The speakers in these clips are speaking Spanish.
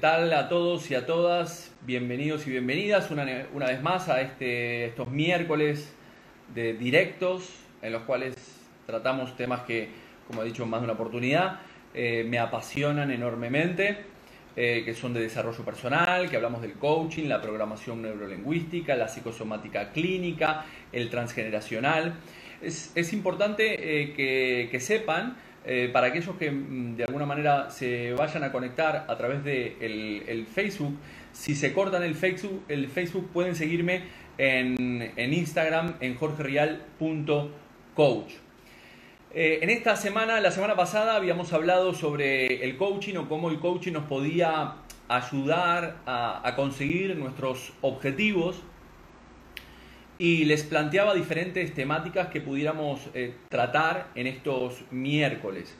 Hola, ¿qué tal a todos y a todas? Bienvenidos y bienvenidas una, una vez más a este, estos miércoles de directos en los cuales tratamos temas que, como he dicho en más de una oportunidad, eh, me apasionan enormemente, eh, que son de desarrollo personal, que hablamos del coaching, la programación neurolingüística, la psicosomática clínica, el transgeneracional. Es, es importante eh, que, que sepan eh, para aquellos que mm, de alguna manera se vayan a conectar a través de el, Facebook, si se cortan el Facebook, el Facebook pueden seguirme en, en Instagram en jorgerial.coach. Eh, en esta semana, la semana pasada habíamos hablado sobre el coaching o cómo el coaching nos podía ayudar a conseguir nuestros objetivos y les planteaba diferentes temáticas que pudiéramos eh, tratar en estos miércoles.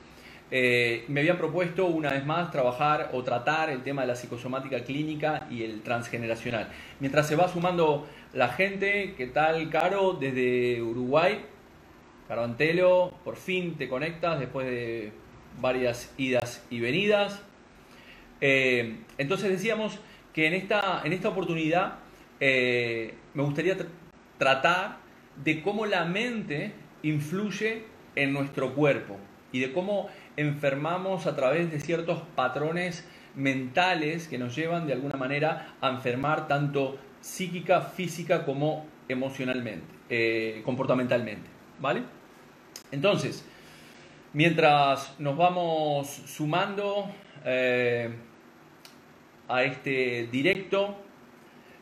Eh, me habían propuesto una vez más trabajar o tratar el tema de la psicosomática clínica y el transgeneracional. Mientras se va sumando la gente, ¿qué tal Caro desde Uruguay? Caro Antelo, por fin te conectas después de varias idas y venidas. Eh, entonces decíamos que en esta, en esta oportunidad me gustaría tratar de cómo la mente influye en nuestro cuerpo y de cómo enfermamos a través de ciertos patrones mentales que nos llevan de alguna manera a enfermar tanto psíquica, física como emocionalmente, eh, comportamentalmente. ¿Vale? Entonces, mientras nos vamos sumando eh, a este directo,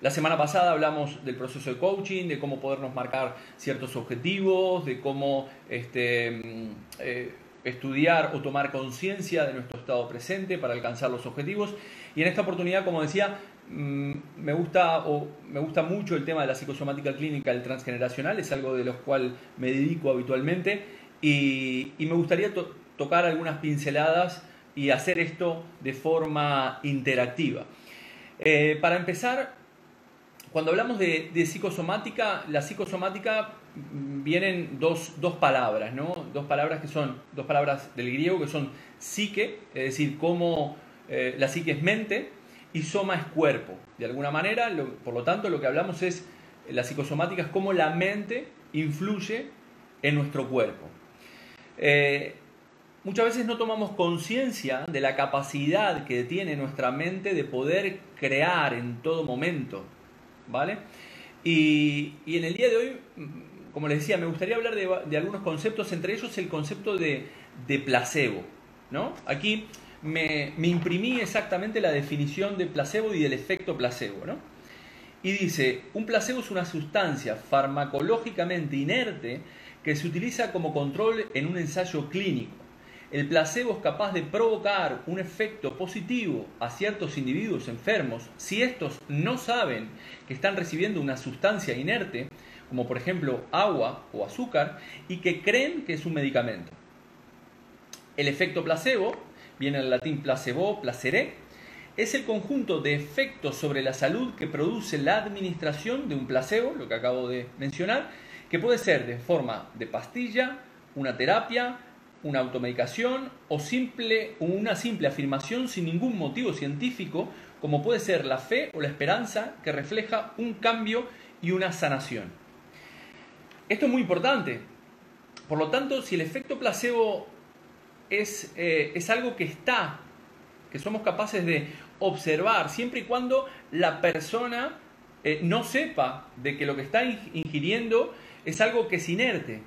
la semana pasada hablamos del proceso de coaching, de cómo podernos marcar ciertos objetivos, de cómo este, mm, eh, estudiar o tomar conciencia de nuestro estado presente para alcanzar los objetivos. Y en esta oportunidad, como decía, mm, me gusta, o me gusta mucho el tema de la psicosomática clínica el transgeneracional, es algo de lo cual me dedico habitualmente y, me gustaría tocar algunas pinceladas y hacer esto de forma interactiva. Eh, para empezar, cuando hablamos de, psicosomática, la psicosomática mm, vienen dos, palabras, ¿no? Dos palabras que son, dos palabras del griego que son psique, es decir, cómo eh, la psique es mente y soma es cuerpo. De alguna manera, por lo tanto, lo que hablamos es, la psicosomática es cómo la mente influye en nuestro cuerpo. Eh, muchas veces no tomamos conciencia de la capacidad que tiene nuestra mente de poder crear en todo momento ¿vale? Y, en el día de hoy, como les decía, me gustaría hablar de, algunos conceptos, entre ellos el concepto de, placebo, ¿no? Aquí me, imprimí exactamente la definición de placebo y del efecto placebo, ¿no? Y dice, un placebo es una sustancia farmacológicamente inerte que se utiliza como control en un ensayo clínico el placebo es capaz de provocar un efecto positivo a ciertos individuos enfermos si estos no saben que están recibiendo una sustancia inerte, como por ejemplo agua o azúcar, y que creen que es un medicamento. El efecto placebo, viene del latín placebo, placere, es el conjunto de efectos sobre la salud que produce la administración de un placebo, lo que acabo de mencionar, que puede ser de forma de pastilla, una terapia, una automedicación o simple, una simple afirmación sin ningún motivo científico, como puede ser la fe o la esperanza que refleja un cambio y una sanación. Esto es muy importante. Por lo tanto, si el efecto placebo es, eh, es algo que está, que somos capaces de observar, siempre y cuando la persona eh, no sepa de que lo que está ingiriendo es algo que es inerte,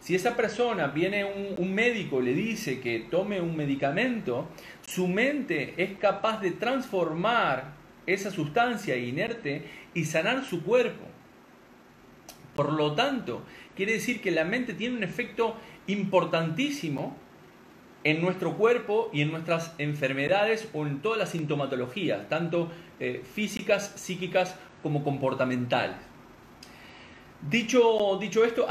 si esa persona viene un, médico le dice que tome un medicamento, su mente es capaz de transformar esa sustancia inerte y sanar su cuerpo. Por lo tanto, quiere decir que la mente tiene un efecto importantísimo en nuestro cuerpo y en nuestras enfermedades o en todas las sintomatologías, tanto eh, físicas, psíquicas como comportamentales. Dicho, dicho esto,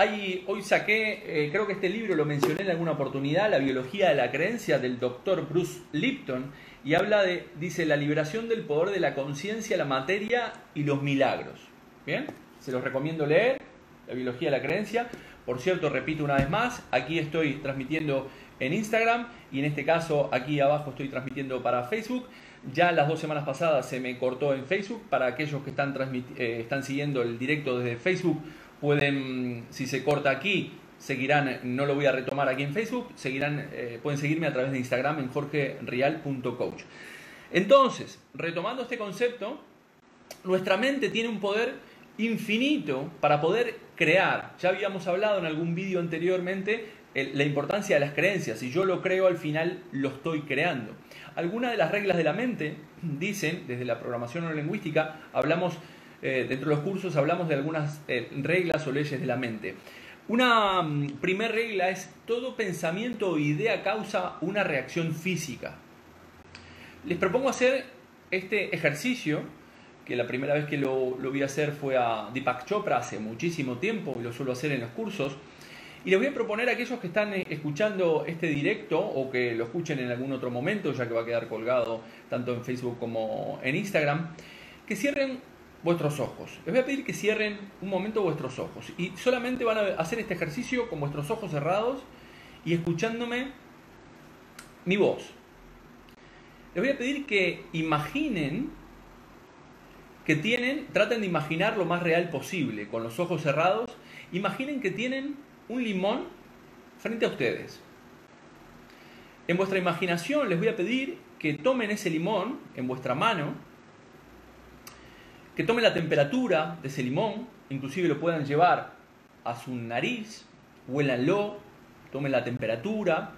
hoy saqué, eh, creo que este libro lo mencioné en alguna oportunidad, La biología de la creencia del doctor Bruce Lipton, y habla de, dice, la liberación del poder de la conciencia, la materia y los milagros. Bien, se los recomiendo leer, La biología de la creencia. Por cierto, repito una vez más, aquí estoy transmitiendo en Instagram y en este caso aquí abajo estoy transmitiendo para Facebook. Ya las dos semanas pasadas se me cortó en Facebook. Para aquellos que están, eh, están siguiendo el directo desde Facebook, pueden, si se corta aquí, seguirán, no lo voy a retomar aquí en Facebook, seguirán, eh, pueden seguirme a través de Instagram en jorgereal.coach. Entonces, retomando este concepto, nuestra mente tiene un poder infinito para poder crear. Ya habíamos hablado en algún vídeo anteriormente la importancia de las creencias. Si yo lo creo, al final lo estoy creando. Algunas de las reglas de la mente dicen, desde la programación neurolingüística, hablamos, eh, dentro de los cursos hablamos de algunas eh, reglas o leyes de la mente. Una mm, primera regla es todo pensamiento o idea causa una reacción física. Les propongo hacer este ejercicio, que la primera vez que lo, lo vi hacer fue a Deepak Chopra hace muchísimo tiempo y lo suelo hacer en los cursos. Y les voy a proponer a aquellos que están eh, escuchando este directo o que lo escuchen en algún otro momento, ya que va a quedar colgado tanto en Facebook como en Instagram, que cierren vuestros ojos. Les voy a pedir que cierren un momento vuestros ojos y solamente van a hacer este ejercicio con vuestros ojos cerrados y escuchándome mi voz. Les voy a pedir que imaginen que tienen, traten de imaginar lo más real posible, con los ojos cerrados, imaginen que tienen un limón frente a ustedes. En vuestra imaginación les voy a pedir que tomen ese limón en vuestra mano que tomen la temperatura de ese limón, inclusive lo puedan llevar a su nariz, huélanlo, tomen la temperatura,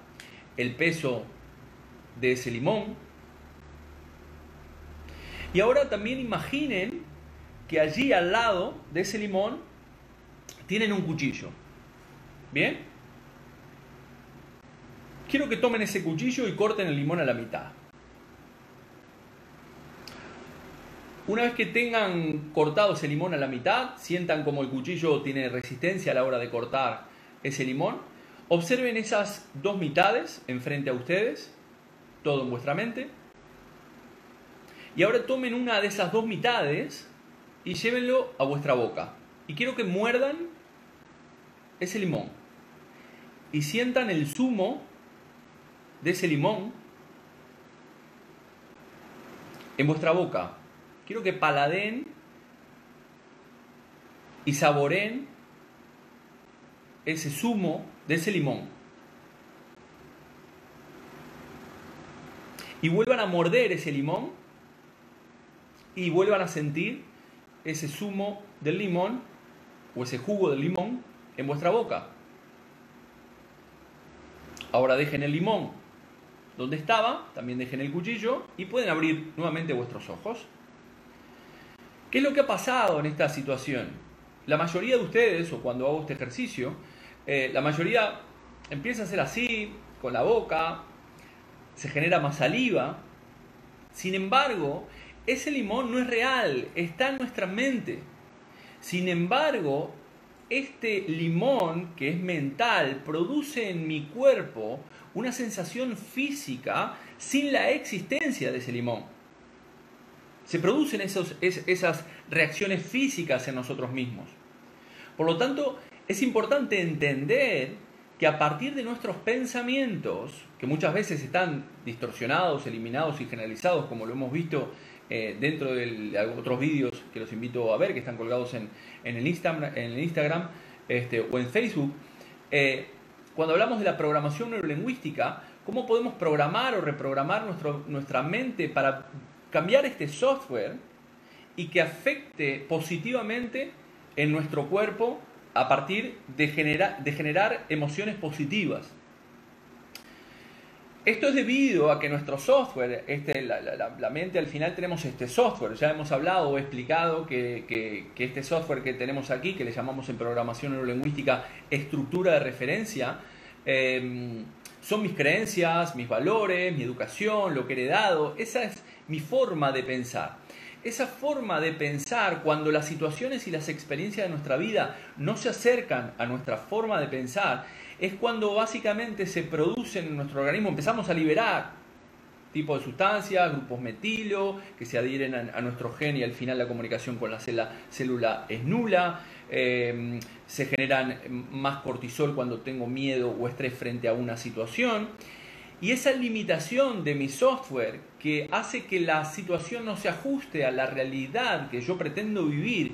el peso de ese limón. Y ahora también imaginen que allí al lado de ese limón tienen un cuchillo. ¿Bien? Quiero que tomen ese cuchillo y corten el limón a la mitad. Una vez que tengan cortado ese limón a la mitad, sientan como el cuchillo tiene resistencia a la hora de cortar ese limón, observen esas dos mitades enfrente a ustedes, todo en vuestra mente, y ahora tomen una de esas dos mitades y llévenlo a vuestra boca. Y quiero que muerdan ese limón y sientan el zumo de ese limón en vuestra boca quiero que paladen y saboren ese zumo de ese limón. Y vuelvan a morder ese limón y vuelvan a sentir ese zumo del limón o ese jugo del limón en vuestra boca. Ahora dejen el limón donde estaba, también dejen el cuchillo y pueden abrir nuevamente vuestros ojos. ¿Qué es lo que ha pasado en esta situación? La mayoría de ustedes, o cuando hago este ejercicio, eh, la mayoría empieza a hacer así, con la boca, se genera más saliva. Sin embargo, ese limón no es real, está en nuestra mente. Sin embargo, este limón, que es mental, produce en mi cuerpo una sensación física sin la existencia de ese limón se producen esas reacciones físicas en nosotros mismos. Por lo tanto, es importante entender que a partir de nuestros pensamientos, que muchas veces están distorsionados, eliminados y generalizados, como lo hemos visto eh, dentro de otros vídeos que los invito a ver, que están colgados en, el, Instagram, en el Instagram este, o en Facebook, eh, cuando hablamos de la programación neurolingüística, ¿cómo podemos programar o reprogramar nuestro, nuestra mente para cambiar este software y que afecte positivamente en nuestro cuerpo a partir de, generar emociones positivas. Esto es debido a que nuestro software, este, la, mente al final tenemos este software, ya hemos hablado o explicado que, este software que tenemos aquí, que le llamamos en programación neurolingüística estructura de referencia, em, son mis creencias, mis valores, mi educación, lo que he heredado, esa es mi forma de pensar. Esa forma de pensar, cuando las situaciones y las experiencias de nuestra vida no se acercan a nuestra forma de pensar, es cuando básicamente se producen en nuestro organismo, empezamos a liberar tipo de sustancias, grupos metilo, que se adhieren a, nuestro gen y al final la comunicación con la célula, es nula. Eh, se generan más cortisol cuando tengo miedo o estrés frente a una situación. Y esa limitación de mi software que hace que la situación no se ajuste a la realidad que yo pretendo vivir,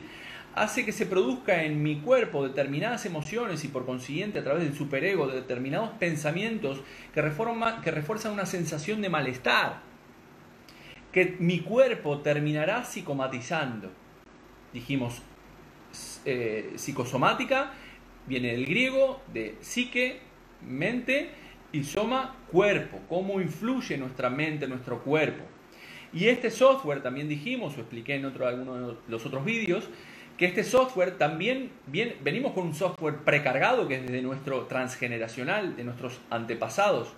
hace que se produzca en mi cuerpo determinadas emociones y por consiguiente a través del superego determinados pensamientos que, que refuerzan una sensación de malestar, que mi cuerpo terminará psicomatizando. Dijimos, eh, psicosomática viene del griego de psique, mente, y soma, cuerpo, cómo influye nuestra mente, nuestro cuerpo. Y este software, también dijimos, o expliqué en otro, algunos de los otros vídeos, que este software también, bien, venimos con un software precargado que es desde nuestro transgeneracional, de nuestros antepasados.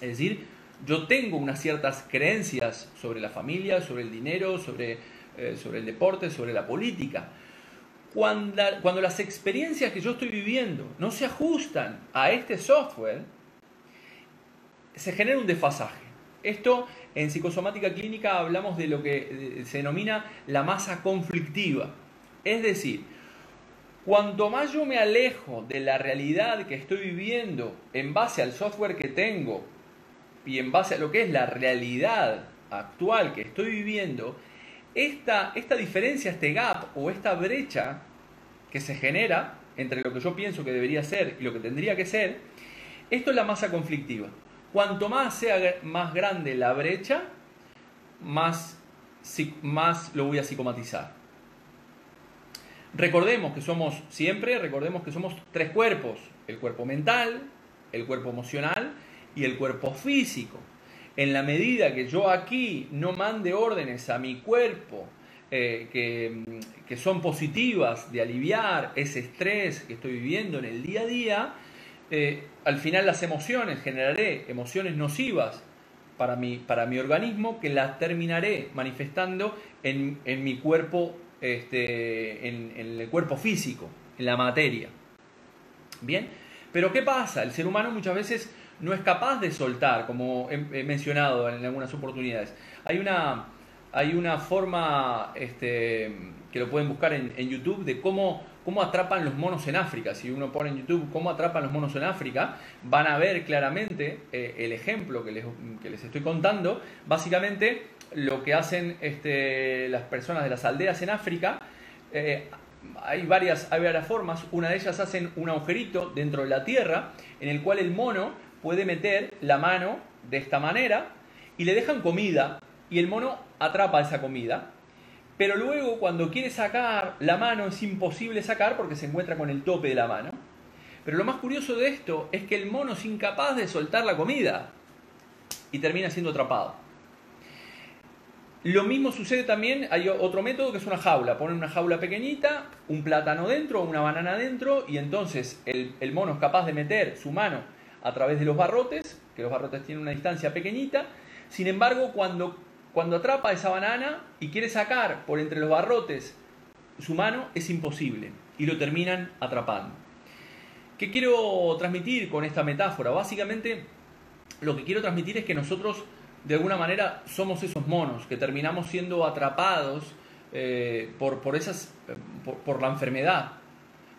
Es decir, yo tengo unas ciertas creencias sobre la familia, sobre el dinero, sobre, eh, sobre el deporte, sobre la política. Cuando, cuando las experiencias que yo estoy viviendo no se ajustan a este software, se genera un desfasaje. Esto en psicosomática clínica hablamos de lo que se denomina la masa conflictiva. Es decir, cuanto más yo me alejo de la realidad que estoy viviendo en base al software que tengo y en base a lo que es la realidad actual que estoy viviendo, esta, esta diferencia, este gap o esta brecha que se genera entre lo que yo pienso que debería ser y lo que tendría que ser, esto es la masa conflictiva. Cuanto más sea más grande la brecha, más, más lo voy a psicomatizar. Recordemos que somos siempre, recordemos que somos tres cuerpos, el cuerpo mental, el cuerpo emocional y el cuerpo físico. En la medida que yo aquí no mande órdenes a mi cuerpo eh, que, son positivas de aliviar ese estrés que estoy viviendo en el día a día, eh, al final las emociones, generaré emociones nocivas para mi, para mi organismo que las terminaré manifestando en, en mi cuerpo este, en, el cuerpo físico, en la materia. Bien, pero ¿qué pasa? El ser humano muchas veces no es capaz de soltar, como he, mencionado en algunas oportunidades. Hay una, hay una forma este, que lo pueden buscar en, YouTube de cómo, cómo atrapan los monos en África. Si uno pone en YouTube cómo atrapan los monos en África, van a ver claramente eh, el ejemplo que les, estoy contando. Básicamente lo que hacen este, las personas de las aldeas en África. Eh, hay, varias, hay varias formas. Una de ellas hacen un agujerito dentro de la tierra en el cual el mono puede meter la mano de esta manera y le dejan comida y el mono atrapa esa comida. Pero luego cuando quiere sacar la mano es imposible sacar porque se encuentra con el tope de la mano. Pero lo más curioso de esto es que el mono es incapaz de soltar la comida y termina siendo atrapado. Lo mismo sucede también, hay otro método que es una jaula. Ponen una jaula pequeñita, un plátano dentro, una banana dentro, y entonces el, mono es capaz de meter su mano a través de los barrotes, que los barrotes tienen una distancia pequeñita. Sin embargo, cuando, cuando atrapa esa banana y quiere sacar por entre los barrotes su mano, es imposible y lo terminan atrapando. ¿Qué quiero transmitir con esta metáfora? Básicamente, lo que quiero transmitir es que nosotros de alguna manera somos esos monos que terminamos siendo atrapados eh, por, por, esas, por, la enfermedad,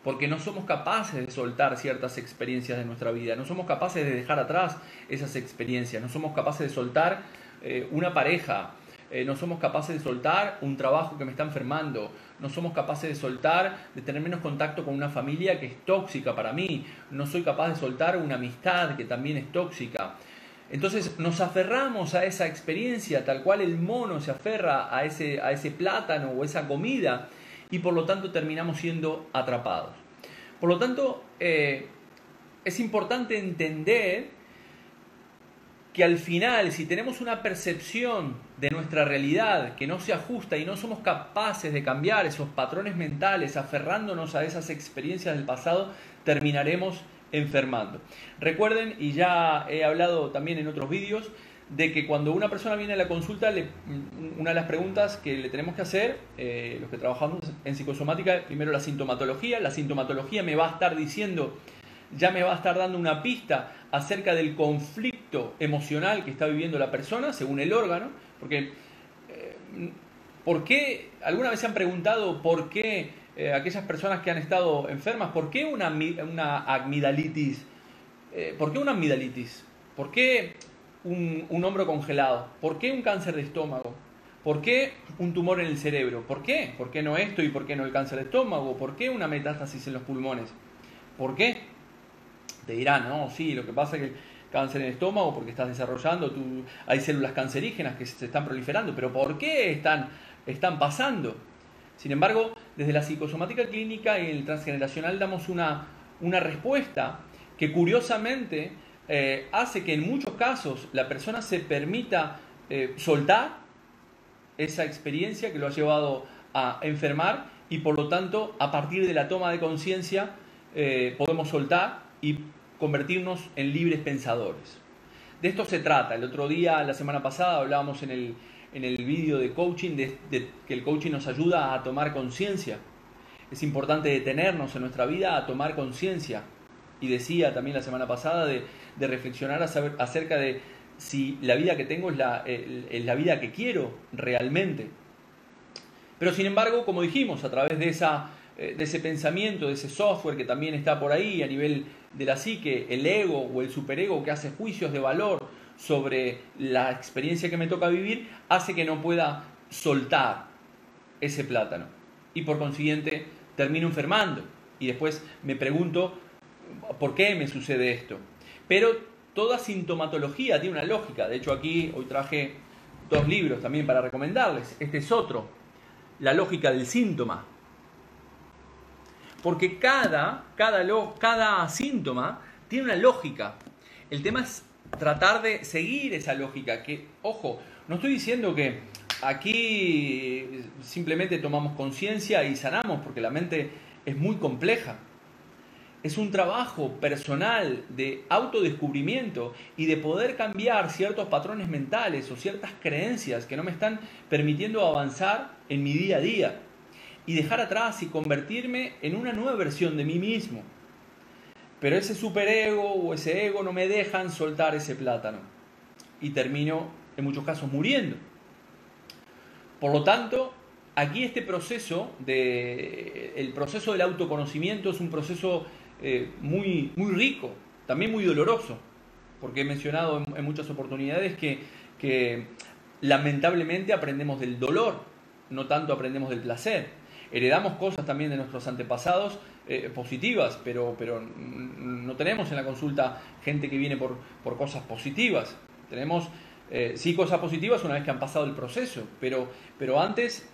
porque no somos capaces de soltar ciertas experiencias de nuestra vida, no somos capaces de dejar atrás esas experiencias, no somos capaces de soltar eh, una pareja, eh, no somos capaces de soltar un trabajo que me está enfermando, no somos capaces de soltar, de tener menos contacto con una familia que es tóxica para mí, no soy capaz de soltar una amistad que también es tóxica. Entonces nos aferramos a esa experiencia tal cual el mono se aferra a ese, a ese plátano o esa comida y por lo tanto terminamos siendo atrapados. Por lo tanto, eh, es importante entender que al final, si tenemos una percepción de nuestra realidad que no se ajusta y no somos capaces de cambiar esos patrones mentales aferrándonos a esas experiencias del pasado, terminaremos enfermando. Recuerden, y ya he hablado también en otros vídeos, de que cuando una persona viene a la consulta, una de las preguntas que le tenemos que hacer, eh, los que trabajamos en psicosomática, primero la sintomatología. La sintomatología me va a estar diciendo ya me va a estar dando una pista acerca del conflicto emocional que está viviendo la persona según el órgano, porque eh, ¿por qué? ¿Alguna vez se han preguntado por qué eh, aquellas personas que han estado enfermas, por qué una, una? Eh, ¿Por qué una amigdalitis? ¿Por qué un, un hombro congelado? ¿Por qué un cáncer de estómago? ¿Por qué un tumor en el cerebro? ¿Por qué? ¿Por qué no esto y por qué no el cáncer de estómago? ¿Por qué una metástasis en los pulmones? ¿Por qué? Te dirán, no, sí, lo que pasa es que cáncer en el estómago porque estás desarrollando, tu, hay células cancerígenas que se están proliferando, pero ¿por qué están, están pasando? Sin embargo, desde la psicosomática clínica y el transgeneracional damos una, una respuesta que curiosamente eh, hace que en muchos casos la persona se permita eh, soltar esa experiencia que lo ha llevado a enfermar y por lo tanto a partir de la toma de conciencia eh, podemos soltar y convertirnos en libres pensadores. De esto se trata. El otro día, la semana pasada, hablábamos en el, en el vídeo de coaching de, que el coaching nos ayuda a tomar conciencia. Es importante detenernos en nuestra vida a tomar conciencia. Y decía también la semana pasada de, reflexionar acerca de si la vida que tengo es la, es la vida que quiero realmente. Pero sin embargo, como dijimos, a través de esa de ese pensamiento, de ese software que también está por ahí a nivel de la psique, el ego o el superego que hace juicios de valor sobre la experiencia que me toca vivir, hace que no pueda soltar ese plátano. Y por consiguiente termino enfermando. Y después me pregunto, ¿por qué me sucede esto? Pero toda sintomatología tiene una lógica. De hecho aquí hoy traje dos libros también para recomendarles. Este es otro, La lógica del síntoma, porque cada, cada, cada síntoma tiene una lógica. El tema es tratar de seguir esa lógica. Que, ojo, no estoy diciendo que aquí simplemente tomamos conciencia y sanamos, porque la mente es muy compleja. Es un trabajo personal de autodescubrimiento y de poder cambiar ciertos patrones mentales o ciertas creencias que no me están permitiendo avanzar en mi día a día y dejar atrás y convertirme en una nueva versión de mí mismo. Pero ese superego o ese ego no me dejan soltar ese plátano y termino en muchos casos muriendo. Por lo tanto, aquí este proceso de el proceso del autoconocimiento es un proceso eh, muy muy rico, también muy doloroso, porque he mencionado en, muchas oportunidades que, que lamentablemente aprendemos del dolor, no tanto aprendemos del placer heredamos cosas también de nuestros antepasados eh, positivas, pero, pero no tenemos en la consulta gente que viene por, por cosas positivas. Tenemos eh, sí cosas positivas una vez que han pasado el proceso, pero, pero antes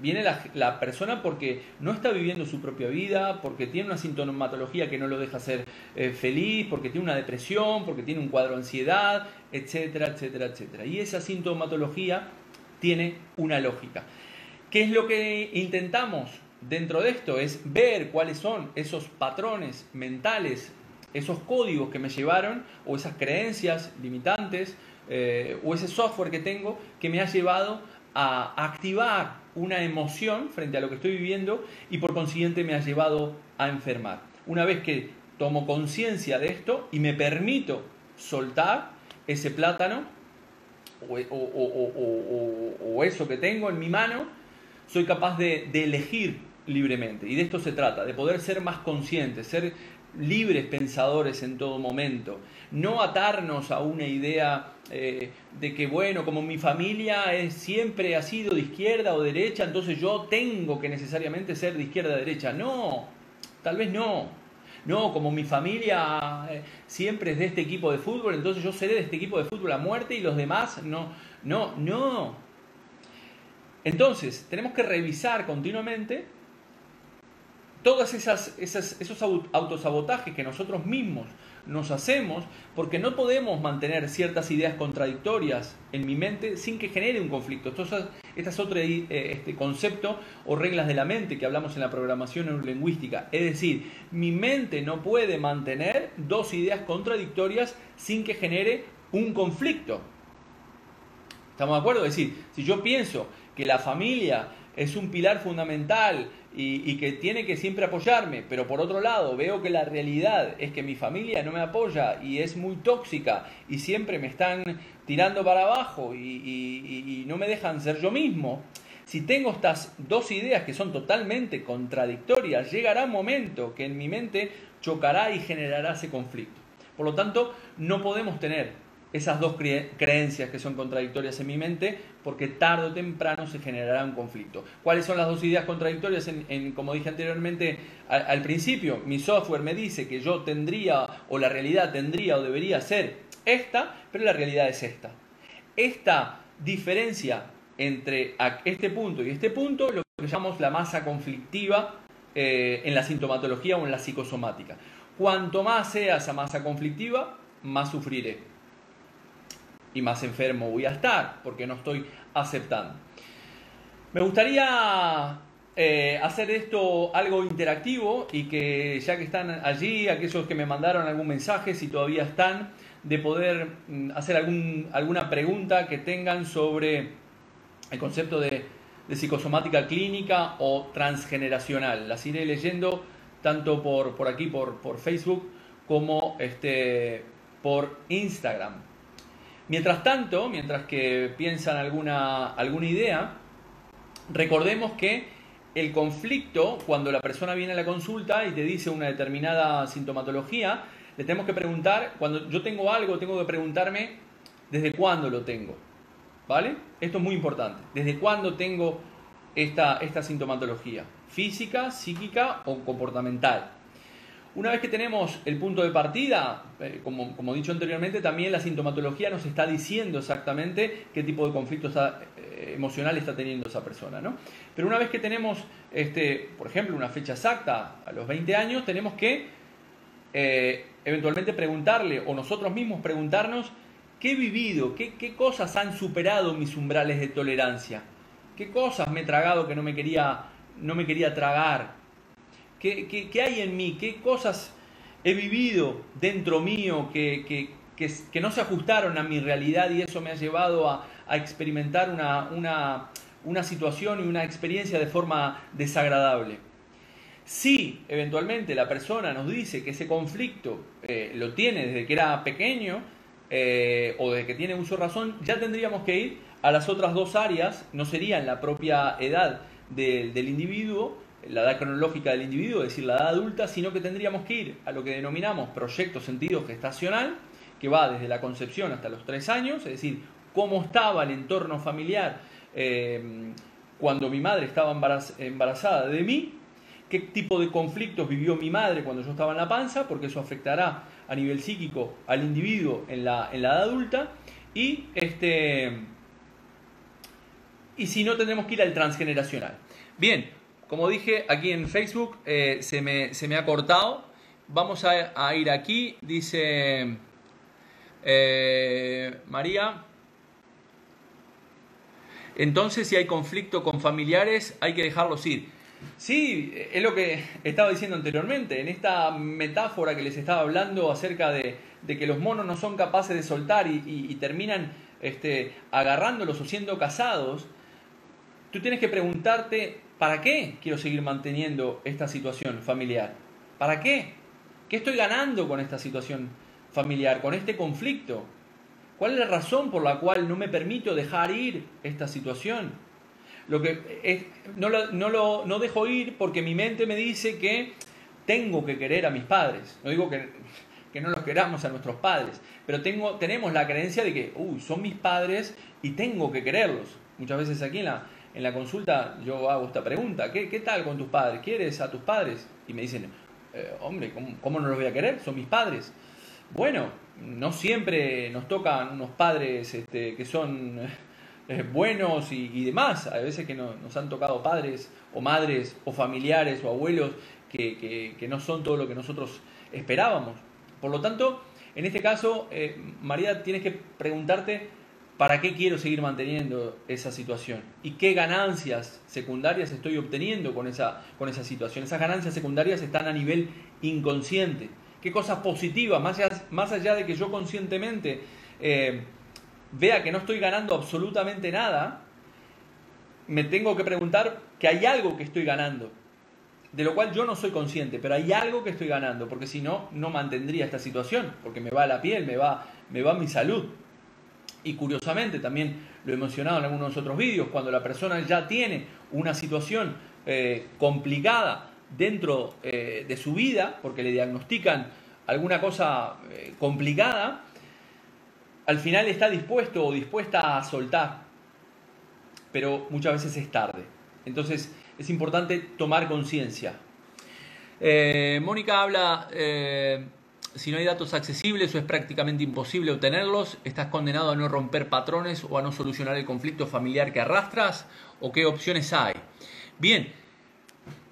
viene la, persona porque no está viviendo su propia vida, porque tiene una sintomatología que no lo deja ser eh, feliz, porque tiene una depresión, porque tiene un cuadro de ansiedad, etcétera, etcétera, etcétera. Y esa sintomatología tiene una lógica. ¿Qué es lo que intentamos dentro de esto? Es ver cuáles son esos patrones mentales, esos códigos que me llevaron, o esas creencias limitantes, eh, o ese software que tengo que me ha llevado a activar una emoción frente a lo que estoy viviendo y por consiguiente me ha llevado a enfermar. Una vez que tomo conciencia de esto y me permito soltar ese plátano o, eso que tengo en mi mano, soy capaz de, elegir libremente. Y de esto se trata, de poder ser más conscientes, ser libres pensadores en todo momento, no atarnos a una idea eh, de que, bueno, como mi familia es, siempre ha sido de izquierda o derecha, entonces yo tengo que necesariamente ser de izquierda o derecha. No, tal vez no. No, como mi familia eh, siempre es de este equipo de fútbol, entonces yo seré de este equipo de fútbol a muerte y los demás no. No, no. Entonces, tenemos que revisar continuamente todos esos autosabotajes que nosotros mismos nos hacemos porque no podemos mantener ciertas ideas contradictorias en mi mente sin que genere un conflicto. Esto es, este es otro eh, este concepto o reglas de la mente que hablamos en la programación neurolingüística. Es decir, mi mente no puede mantener dos ideas contradictorias sin que genere un conflicto. ¿Estamos de acuerdo? Es decir, si yo pienso que la familia es un pilar fundamental y, que tiene que siempre apoyarme, pero por otro lado veo que la realidad es que mi familia no me apoya y es muy tóxica y siempre me están tirando para abajo y, no me dejan ser yo mismo, si tengo estas dos ideas que son totalmente contradictorias, llegará un momento que en mi mente chocará y generará ese conflicto. Por lo tanto, no podemos tener esas dos creencias que son contradictorias en mi mente, porque tarde o temprano se generará un conflicto. ¿Cuáles son las dos ideas contradictorias? En, como dije anteriormente al, principio, mi software me dice que yo tendría, o la realidad tendría o debería ser esta, pero la realidad es esta. Esta diferencia entre este punto y este punto, lo que llamamos la masa conflictiva eh, en la sintomatología o en la psicosomática. Cuanto más sea esa masa conflictiva, más sufriré y más enfermo voy a estar porque no estoy aceptando. Me gustaría eh, hacer esto algo interactivo y que ya que están allí, aquellos que me mandaron algún mensaje, si todavía están, de poder mm, hacer algún, alguna pregunta que tengan sobre el concepto de, psicosomática clínica o transgeneracional. Las iré leyendo tanto por, por aquí, por, por Facebook, como este, por Instagram. Mientras tanto, mientras que piensan alguna, alguna idea, recordemos que el conflicto, cuando la persona viene a la consulta y te dice una determinada sintomatología, le tenemos que preguntar, cuando yo tengo algo, tengo que preguntarme desde cuándo lo tengo. ¿Vale? Esto es muy importante. ¿Desde cuándo tengo esta, esta sintomatología? ¿Física, psíquica o comportamental? Una vez que tenemos el punto de partida, eh, como, como, dicho anteriormente, también la sintomatología nos está diciendo exactamente qué tipo de conflicto eh, emocional está teniendo esa persona. ¿no? Pero una vez que tenemos, este, por ejemplo, una fecha exacta a los 20 años, tenemos que eh, eventualmente preguntarle o nosotros mismos preguntarnos qué he vivido, qué, qué cosas han superado mis umbrales de tolerancia, qué cosas me he tragado que no me quería, no me quería tragar ¿Qué, hay en mí? ¿Qué cosas he vivido dentro mío que, no se ajustaron a mi realidad y eso me ha llevado a, experimentar una, situación y una experiencia de forma desagradable? Si eventualmente la persona nos dice que ese conflicto eh, lo tiene desde que era pequeño eh, o desde que tiene uso razón, ya tendríamos que ir a las otras dos áreas, no serían la propia edad del individuo, la edad cronológica del individuo, es decir, la edad adulta, sino que tendríamos que ir a lo que denominamos proyecto sentido gestacional, que va desde la concepción hasta los tres años, es decir, cómo estaba el entorno familiar eh, cuando mi madre estaba embarazada de mí, qué tipo de conflictos vivió mi madre cuando yo estaba en la panza, porque eso afectará a nivel psíquico al individuo en la, en la edad adulta, y, este, y si no, tendremos que ir al transgeneracional. Bien, como dije, aquí en Facebook eh, se, me, se, me, ha cortado. Vamos a, ir aquí. Dice eh, María. Entonces, si hay conflicto con familiares, hay que dejarlos ir. Sí, es lo que estaba diciendo anteriormente. En esta metáfora que les estaba hablando acerca de, que los monos no son capaces de soltar y, terminan este, agarrándolos o siendo casados, tú tienes que preguntarte ¿Para qué quiero seguir manteniendo esta situación familiar? ¿Para qué? ¿Qué estoy ganando con esta situación familiar, con este conflicto? ¿Cuál es la razón por la cual no me permito dejar ir esta situación? Lo que es, no, lo, no, dejo ir porque mi mente me dice que tengo que querer a mis padres. No digo que, que no los queramos a nuestros padres, pero tengo, tenemos la creencia de que, uy, son mis padres y tengo que quererlos. Muchas veces aquí en la, en la consulta yo hago esta pregunta, ¿qué, tal con tus padres? ¿Quieres a tus padres? Y me dicen, eh, hombre, ¿cómo, no los voy a querer? Son mis padres. Bueno, no siempre nos tocan unos padres este, que son eh, buenos y, demás. Hay veces que nos han tocado padres o madres o familiares o abuelos que, no son todo lo que nosotros esperábamos. Por lo tanto, en este caso, eh, María, tienes que preguntarte ¿Para qué quiero seguir manteniendo esa situación? ¿Y qué ganancias secundarias estoy obteniendo con esa, con esa situación? Esas ganancias secundarias están a nivel inconsciente. ¿Qué cosas positivas, más allá, más allá de que yo conscientemente eh, vea que no estoy ganando absolutamente nada, me tengo que preguntar que hay algo que estoy ganando, de lo cual yo no soy consciente, pero hay algo que estoy ganando, porque si no, no mantendría esta situación, porque me va la piel, me va, me va mi salud. Y curiosamente, también lo he mencionado en algunos otros vídeos, cuando la persona ya tiene una situación eh, complicada dentro eh, de su vida, porque le diagnostican alguna cosa eh, complicada, al final está dispuesto o dispuesta a soltar, pero muchas veces es tarde. Entonces es importante tomar conciencia. Mónica habla si no hay datos accesibles o es prácticamente imposible obtenerlos, estás condenado a no romper patrones o a no solucionar el conflicto familiar que arrastras o qué opciones hay. Bien,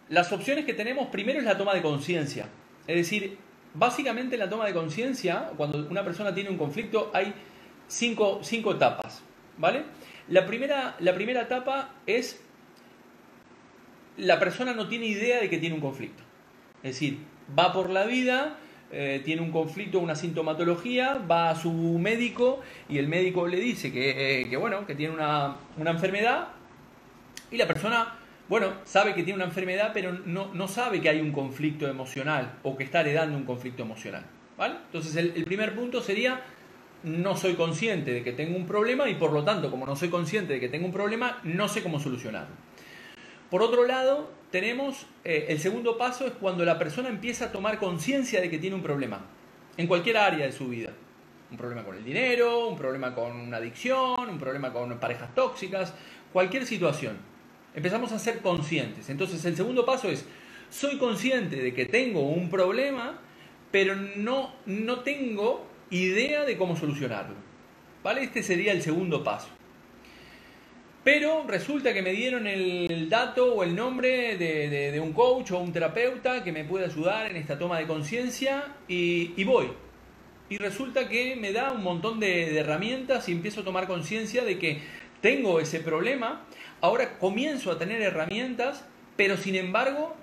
las opciones que tenemos primero es la toma de conciencia. Es decir, básicamente en la toma de conciencia, cuando una persona tiene un conflicto, hay cinco, cinco etapas. ¿Vale? La primera, la primera etapa es la persona no tiene idea de que tiene un conflicto. Es decir, va por la vida eh, tiene un conflicto, una sintomatología, va a su médico y el médico le dice que, eh, bueno, que tiene una, enfermedad y la persona, bueno, sabe que tiene una enfermedad, pero no, no, sabe que hay un conflicto emocional o que está heredando un conflicto emocional. ¿vale? Entonces el primer punto sería, no soy consciente de que tengo un problema y por lo tanto, como no soy consciente de que tengo un problema, no sé cómo solucionarlo. Por otro lado, tenemos eh, el segundo paso es cuando la persona empieza a tomar conciencia de que tiene un problema, en cualquier área de su vida. Un problema con el dinero, un problema con una adicción, un problema con parejas tóxicas, cualquier situación. Empezamos a ser conscientes. Entonces el segundo paso es, soy consciente de que tengo un problema, pero no, no tengo idea de cómo solucionarlo. ¿Vale? Este sería el segundo paso. Pero resulta que me dieron el dato o el nombre de, un coach o un terapeuta que me puede ayudar en esta toma de conciencia y, voy. Y resulta que me da un montón de, herramientas y empiezo a tomar conciencia de que tengo ese problema. Ahora comienzo a tener herramientas, pero sin embargo,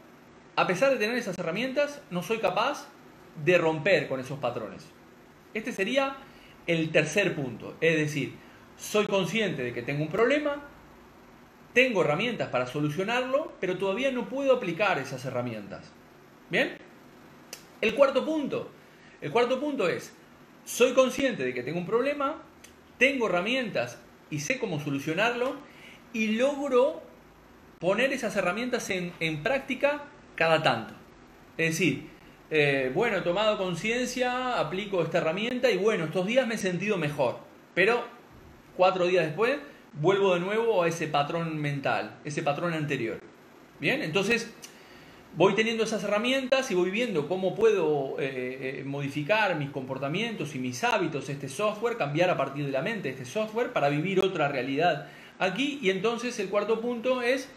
a pesar de tener esas herramientas, no soy capaz de romper con esos patrones. Este sería el tercer punto. Es decir, soy consciente de que tengo un problema, tengo herramientas para solucionarlo, pero todavía no puedo aplicar esas herramientas. ¿Bien? El cuarto punto. El cuarto punto es, soy consciente de que tengo un problema, tengo herramientas y sé cómo solucionarlo y logro poner esas herramientas en, práctica cada tanto. Es decir, eh, bueno, he tomado conciencia, aplico esta herramienta y bueno, estos días me he sentido mejor, pero cuatro días después vuelvo de nuevo a ese patrón mental, ese patrón anterior. Bien, entonces voy teniendo esas herramientas y voy viendo cómo puedo eh, eh, modificar mis comportamientos y mis hábitos, este software, cambiar a partir de la mente este software para vivir otra realidad aquí. Y entonces el cuarto punto es,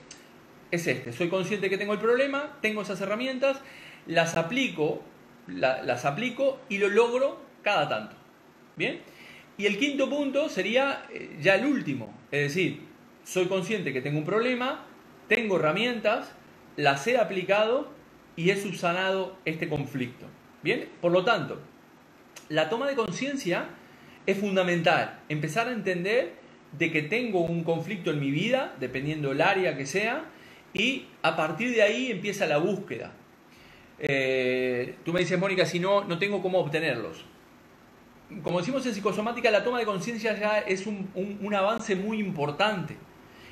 es este, soy consciente que tengo el problema, tengo esas herramientas, las aplico, las aplico y lo logro cada tanto. Bien. Y el quinto punto sería eh, ya el último, es decir, soy consciente que tengo un problema, tengo herramientas, las he aplicado y he subsanado este conflicto. Bien, por lo tanto, la toma de conciencia es fundamental. Empezar a entender de que tengo un conflicto en mi vida, dependiendo del área que sea, y a partir de ahí empieza la búsqueda. Eh, tú me dices, Mónica, si no, no tengo cómo obtenerlos como decimos en psicosomática, la toma de conciencia ya es un, avance muy importante.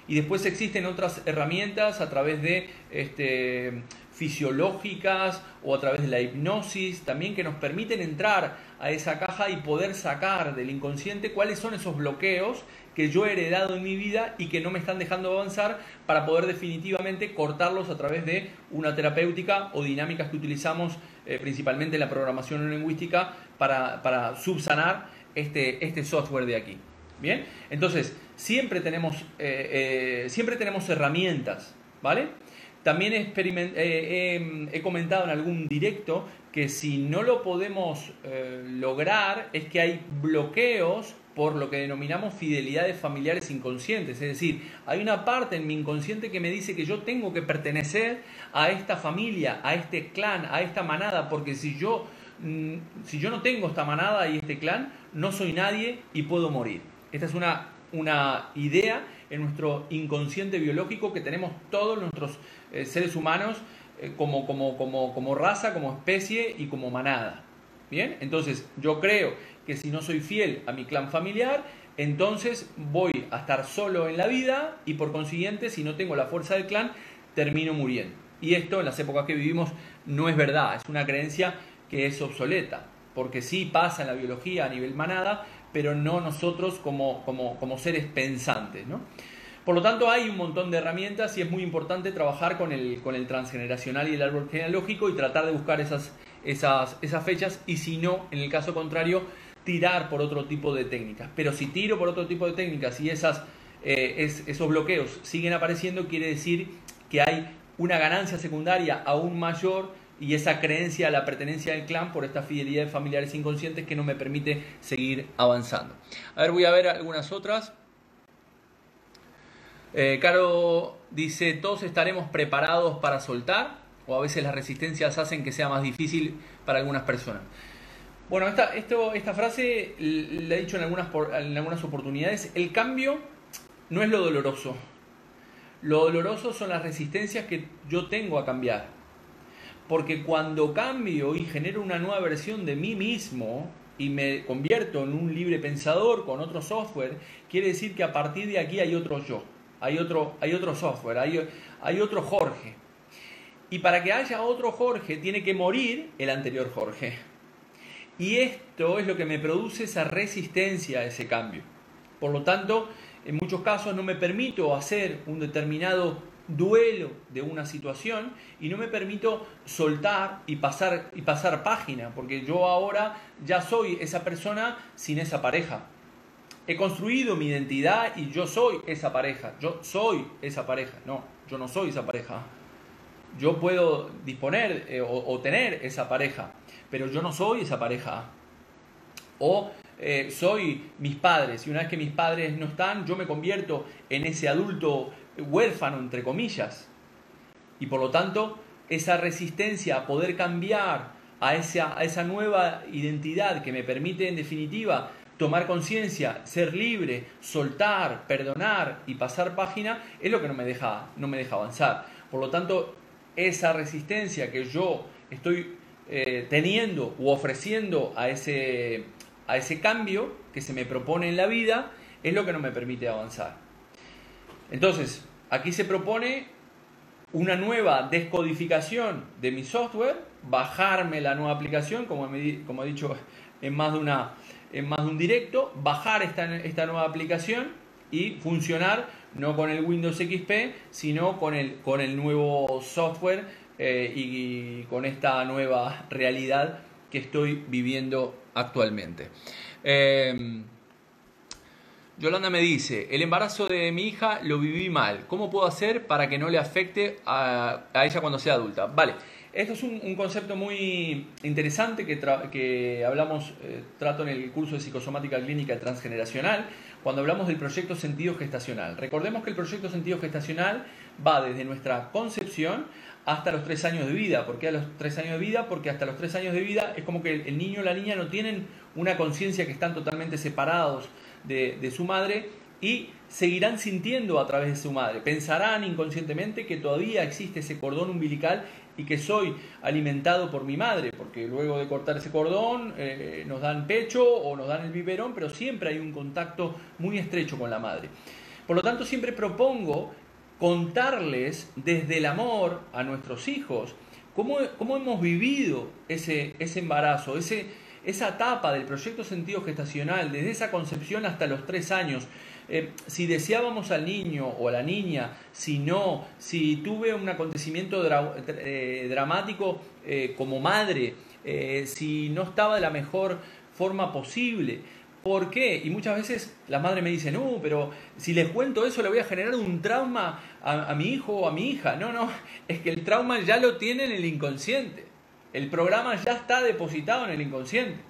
Y después existen otras herramientas a través de este, fisiológicas o a través de la hipnosis, también que nos permiten entrar a esa caja y poder sacar del inconsciente cuáles son esos bloqueos que yo he heredado en mi vida y que no me están dejando avanzar para poder definitivamente cortarlos a través de una terapéutica o dinámicas que utilizamos eh, principalmente en la programación lingüística para, subsanar este, este software de aquí. Bien, entonces siempre tenemos, eh, eh, siempre tenemos herramientas, ¿vale? También he, comentado en algún directo que si no lo podemos lograr es que hay bloqueos por lo que denominamos fidelidades familiares inconscientes. Es decir, hay una parte en mi inconsciente que me dice que yo tengo que pertenecer a esta familia, a este clan, a esta manada, porque si yo, mm, si yo no tengo esta manada y este clan, no soy nadie y puedo morir. Esta es una, una idea en nuestro inconsciente biológico que tenemos todos nuestros eh, seres humanos eh, como, como, como, como raza, como especie y como manada. Bien, entonces yo creo que si no soy fiel a mi clan familiar, entonces voy a estar solo en la vida y por consiguiente, si no tengo la fuerza del clan, termino muriendo. Y esto en las épocas que vivimos no es verdad, es una creencia que es obsoleta, porque sí pasa en la biología a nivel manada, pero no nosotros como, como, como seres pensantes. ¿no? Por lo tanto, hay un montón de herramientas y es muy importante trabajar con el, con el transgeneracional y el árbol genealógico y tratar de buscar esas, esas, esas fechas y si no, en el caso contrario, tirar por otro tipo de técnicas. Pero si tiro por otro tipo de técnicas y esas, eh, esos bloqueos siguen apareciendo, quiere decir que hay una ganancia secundaria aún mayor y esa creencia a la pertenencia del clan por esta fidelidad de familiares inconscientes que no me permite seguir avanzando. A ver, voy a ver algunas otras. Eh, Caro dice, todos estaremos preparados para soltar o a veces las resistencias hacen que sea más difícil para algunas personas. Bueno, esta, esta frase la he dicho en algunas, en algunas oportunidades. El cambio no es lo doloroso. Lo doloroso son las resistencias que yo tengo a cambiar. Porque cuando cambio y genero una nueva versión de mí mismo y me convierto en un libre pensador con otro software, quiere decir que a partir de aquí hay otro yo, hay otro, hay otro software, hay, hay otro Jorge. Y para que haya otro Jorge tiene que morir el anterior Jorge. Y esto es lo que me produce esa resistencia a ese cambio. Por lo tanto, en muchos casos no me permito hacer un determinado duelo de una situación y no me permito soltar y pasar, y pasar página, porque yo ahora ya soy esa persona sin esa pareja. He construido mi identidad y yo soy esa pareja, yo soy esa pareja, no, yo no soy esa pareja. Yo puedo disponer eh, o tener esa pareja, pero yo no soy esa pareja. O eh, soy mis padres y una vez que mis padres no están, yo me convierto en ese adulto huérfano, entre comillas. Y por lo tanto, esa resistencia a poder cambiar a esa, a esa nueva identidad que me permite en definitiva tomar conciencia, ser libre, soltar, perdonar y pasar página, es lo que no me deja, no me deja avanzar. Por lo tanto, esa resistencia que yo estoy eh, teniendo u ofreciendo a ese, a ese cambio que se me propone en la vida es lo que no me permite avanzar. Entonces, aquí se propone una nueva descodificación de mi software, bajarme la nueva aplicación, como, como he dicho en más de, una, en más de un directo, bajar esta, esta nueva aplicación y funcionar no con el Windows XP, sino con el, con el nuevo software eh, y con esta nueva realidad que estoy viviendo actualmente. Em, Yolanda me dice, el embarazo de mi hija lo viví mal, ¿cómo puedo hacer para que no le afecte a, ella cuando sea adulta? Vale, esto es un, concepto muy interesante que, que hablamos, eh, trato en el curso de psicosomática clínica transgeneracional, cuando hablamos del proyecto sentido gestacional. Recordemos que el proyecto sentido gestacional va desde nuestra concepción hasta los tres años de vida. ¿Por qué a los tres años de vida? Porque hasta los tres años de vida es como que el niño o la niña no tienen una conciencia que están totalmente separados de, de, su madre y seguirán sintiendo a través de su madre. Pensarán inconscientemente que todavía existe ese cordón umbilical y que soy alimentado por mi madre, porque luego de cortar ese cordón eh, nos dan pecho o nos dan el biberón, pero siempre hay un contacto muy estrecho con la madre. Por lo tanto, siempre propongo contarles desde el amor a nuestros hijos cómo, cómo hemos vivido ese, ese embarazo, ese, esa etapa del proyecto sentido gestacional, desde esa concepción hasta los tres años. Eh, si deseábamos al niño o a la niña, si no, si tuve un acontecimiento eh, dramático eh, como madre, si no estaba de la mejor forma posible. ¿Por qué? Y muchas veces la madre me dice, no, pero si les cuento eso le voy a generar un trauma a, mi hijo o a mi hija. No, no, es que el trauma ya lo tiene en el inconsciente. El programa ya está depositado en el inconsciente.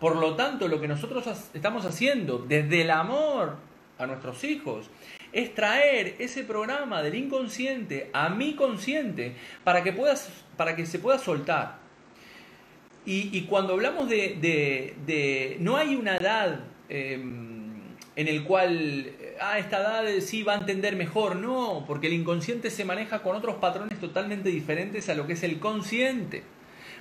Por lo tanto, lo que nosotros estamos haciendo desde el amor a nuestros hijos es traer ese programa del inconsciente a mi consciente para que, puedas, para que se pueda soltar. Y, cuando hablamos de, de, No hay una edad em, en el cual ah, esta edad sí va a entender mejor. No, porque el inconsciente se maneja con otros patrones totalmente diferentes a lo que es el consciente.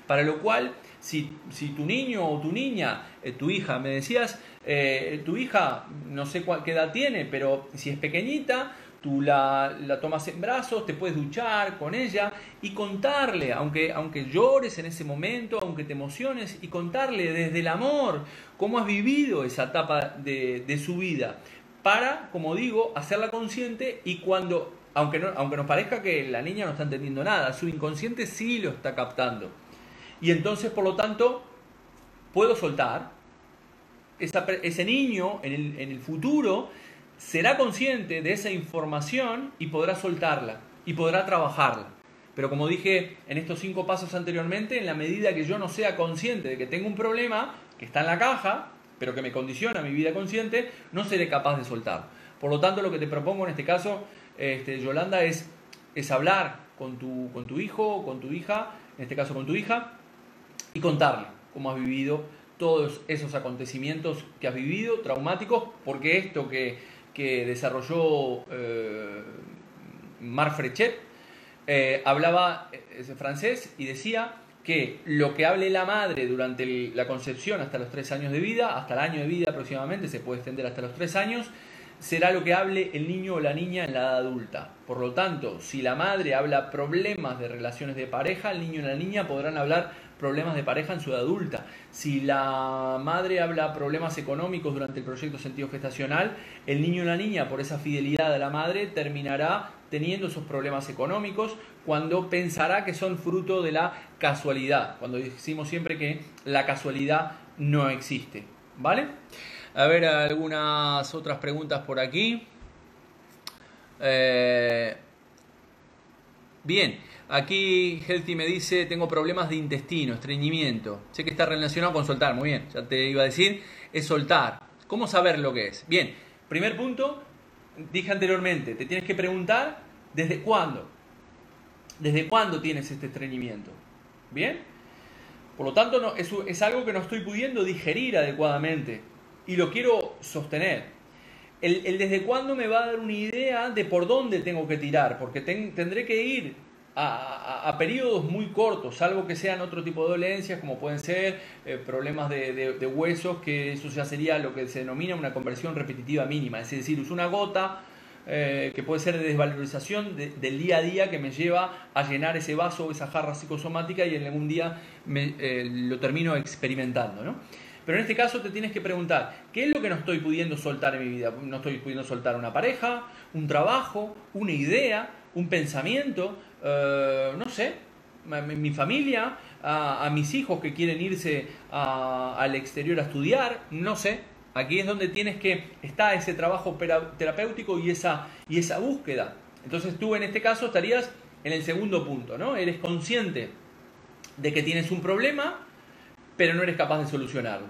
Para lo cual, si, si tu niño o tu niña, eh, tu hija, me decías, eh, tu hija, no sé cuál, qué edad tiene, pero si es pequeñita, tú la, la, tomas en brazos, te puedes duchar con ella y contarle, aunque, aunque llores en ese momento, aunque te emociones, y contarle desde el amor cómo has vivido esa etapa de, de su vida, para, como digo, hacerla consciente y cuando, aunque, no, aunque nos parezca que la niña no está entendiendo nada, su inconsciente sí lo está captando. Y entonces, por lo tanto, puedo soltar. ese niño en el, futuro será consciente de esa información y podrá soltarla y podrá trabajarla. Pero como dije en estos cinco pasos anteriormente, en la medida que yo no sea consciente de que tengo un problema que está en la caja, pero que me condiciona mi vida consciente, no seré capaz de soltar. Por lo tanto, lo que te propongo en este caso, este, Yolanda, es, es hablar con tu, con tu hijo, con tu hija, en este caso con tu hija, y contarle cómo has vivido todos esos acontecimientos que has vivido, traumáticos, porque esto que, que desarrolló eh, Marc Frechet eh, hablaba ese francés y decía que lo que hable la madre durante la concepción hasta los tres años de vida, hasta el año de vida aproximadamente, se puede extender hasta los tres años, será lo que hable el niño o la niña en la edad adulta. Por lo tanto, si la madre habla problemas de relaciones de pareja, el niño y la niña podrán hablar problemas de pareja en su edad adulta. Si la madre habla problemas económicos durante el proyecto sentido gestacional, el niño y la niña, por esa fidelidad a la madre, terminará teniendo esos problemas económicos cuando pensará que son fruto de la casualidad, cuando decimos siempre que la casualidad no existe. ¿Vale? A ver, algunas otras preguntas por aquí. Eh, bien, aquí Healthy me dice, tengo problemas de intestino, estreñimiento. Sé que está relacionado con soltar, muy bien, ya te iba a decir, es soltar. ¿Cómo saber lo que es? Bien, primer punto, dije anteriormente, te tienes que preguntar desde cuándo. ¿Desde cuándo tienes este estreñimiento? ¿Bien? Por lo tanto, es algo que no estoy pudiendo digerir adecuadamente y lo quiero sostener. El, desde cuándo me va a dar una idea de por dónde tengo que tirar, porque tendré que ir a, a, periodos muy cortos, salvo que sean otro tipo de dolencias, como pueden ser eh, problemas de, huesos, que eso ya sería lo que se denomina una conversión repetitiva mínima, es decir, es una gota eh, que puede ser de desvalorización del día a día que me lleva a llenar ese vaso o esa jarra psicosomática y en algún día me, eh, lo termino experimentando. ¿no? Pero en este caso te tienes que preguntar, ¿qué es lo que no estoy pudiendo soltar en mi vida? No estoy pudiendo soltar una pareja, un trabajo, una idea, un pensamiento, eh, no sé, mi familia, a, mis hijos que quieren irse al exterior a estudiar, no sé. Aquí es donde tienes que, está ese trabajo terapéutico y esa, y esa búsqueda. Entonces tú en este caso estarías en el segundo punto, ¿no? Eres consciente de que tienes un problema, pero no eres capaz de solucionarlo.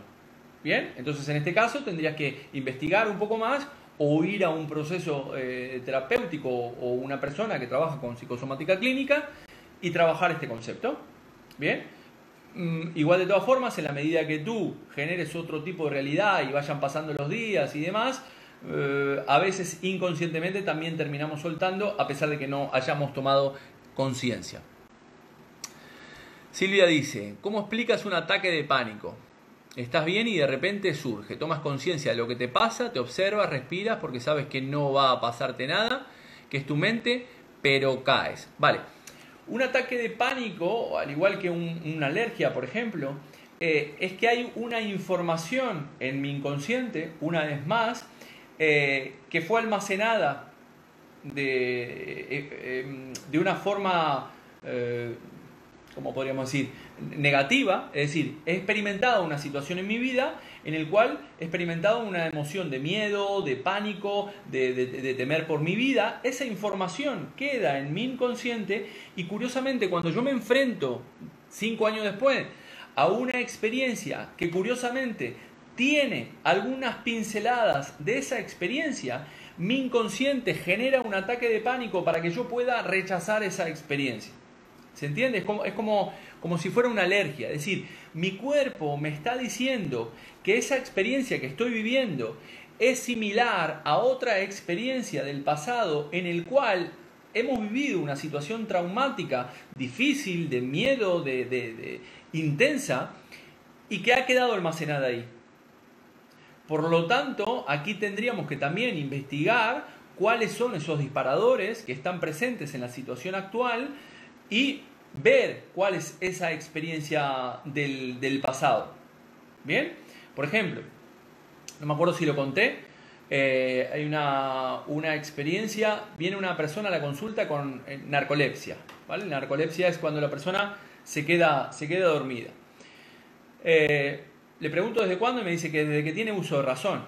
Bien, entonces en este caso tendrías que investigar un poco más o ir a un proceso eh, terapéutico o una persona que trabaja con psicosomática clínica y trabajar este concepto. Bien, mm, igual de todas formas, en la medida que tú generes otro tipo de realidad y vayan pasando los días y demás, eh, a veces inconscientemente también terminamos soltando a pesar de que no hayamos tomado conciencia. Silvia dice, ¿cómo explicas un ataque de pánico? Estás bien y de repente surge, tomas conciencia de lo que te pasa, te observas, respiras porque sabes que no va a pasarte nada, que es tu mente, pero caes. Vale, un ataque de pánico, al igual que una alergia, por ejemplo, eh, es que hay una información en mi inconsciente, una vez más, eh, que fue almacenada de, eh, de una forma como podríamos decir, negativa, es decir, he experimentado una situación en mi vida en el cual he experimentado una emoción de miedo, de pánico, de, temer por mi vida, esa información queda en mi inconsciente y curiosamente cuando yo me enfrento cinco años después a una experiencia que curiosamente tiene algunas pinceladas de esa experiencia, mi inconsciente genera un ataque de pánico para que yo pueda rechazar esa experiencia. ¿Se entiende? Es como, es como, como si fuera una alergia. Es decir, mi cuerpo me está diciendo que esa experiencia que estoy viviendo es similar a otra experiencia del pasado en el cual hemos vivido una situación traumática, difícil, de miedo, de, intensa, y que ha quedado almacenada ahí. Por lo tanto, aquí tendríamos que también investigar cuáles son esos disparadores que están presentes en la situación actual y ver cuál es esa experiencia del, del pasado. Bien, por ejemplo, no me acuerdo si lo conté, eh, hay una, una, experiencia, viene una persona a la consulta con eh, narcolepsia. ¿vale? Narcolepsia es cuando la persona se queda, se queda dormida. Eh, le pregunto desde cuándo y me dice que desde que tiene uso de razón.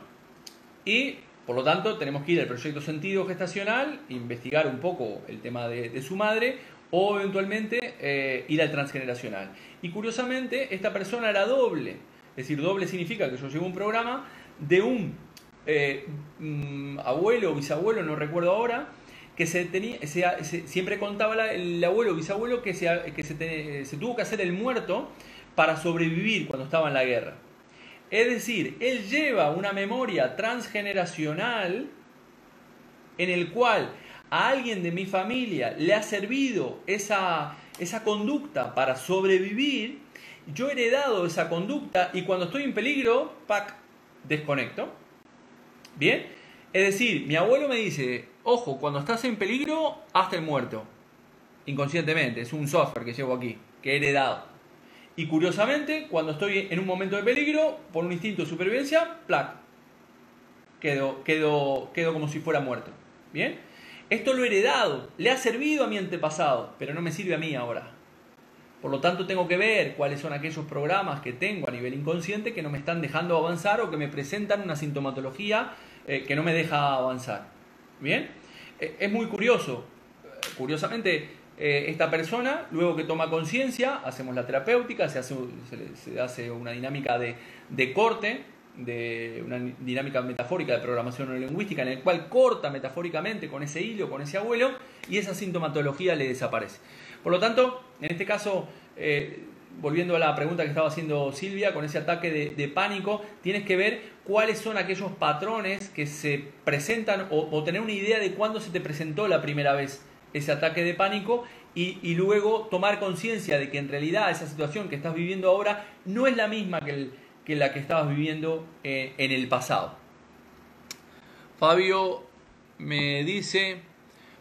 Y por lo tanto tenemos que ir al proyecto sentido gestacional, investigar un poco el tema de, de su madre o eventualmente ir al transgeneracional. Y curiosamente esta persona era doble. Es decir, doble significa que yo llevo un programa de un eh, mm, abuelo o bisabuelo, no recuerdo ahora, que se tenía, siempre contaba el abuelo o bisabuelo que, se, que se, tuvo que hacer el muerto para sobrevivir cuando estaba en la guerra. Es decir, él lleva una memoria transgeneracional en el cual a alguien de mi familia le ha servido esa, esa conducta para sobrevivir, yo he heredado esa conducta y cuando estoy en peligro, ¡pac! desconecto ¿Bien? Es decir, mi abuelo me dice, ojo, cuando estás en peligro, hasta el muerto. Inconscientemente, es un software que llevo aquí, que he heredado. Y curiosamente, cuando estoy en un momento de peligro, por un instinto de supervivencia, plac, quedo, quedo, quedo como si fuera muerto. ¿Bien? Esto lo he heredado, le ha servido a mi antepasado, pero no me sirve a mí ahora. Por lo tanto, tengo que ver cuáles son aquellos programas que tengo a nivel inconsciente que no me están dejando avanzar o que me presentan una sintomatología eh, que no me deja avanzar. ¿Bien? Eh, es muy curioso. Curiosamente, eh, esta persona, luego que toma conciencia, hacemos la terapéutica, se hace, se, hace una dinámica de, corte, de una dinámica metafórica de programación neurolingüística, en el cual corta metafóricamente con ese hilo, con ese abuelo, y esa sintomatología le desaparece. Por lo tanto, en este caso, volviendo a la pregunta que estaba haciendo Silvia, con ese ataque de, pánico, tienes que ver cuáles son aquellos patrones que se presentan o, tener una idea de cuándo se te presentó la primera vez ese ataque de pánico y, luego tomar conciencia de que en realidad esa situación que estás viviendo ahora no es la misma que, la que estabas viviendo eh, en el pasado. Fabio me dice,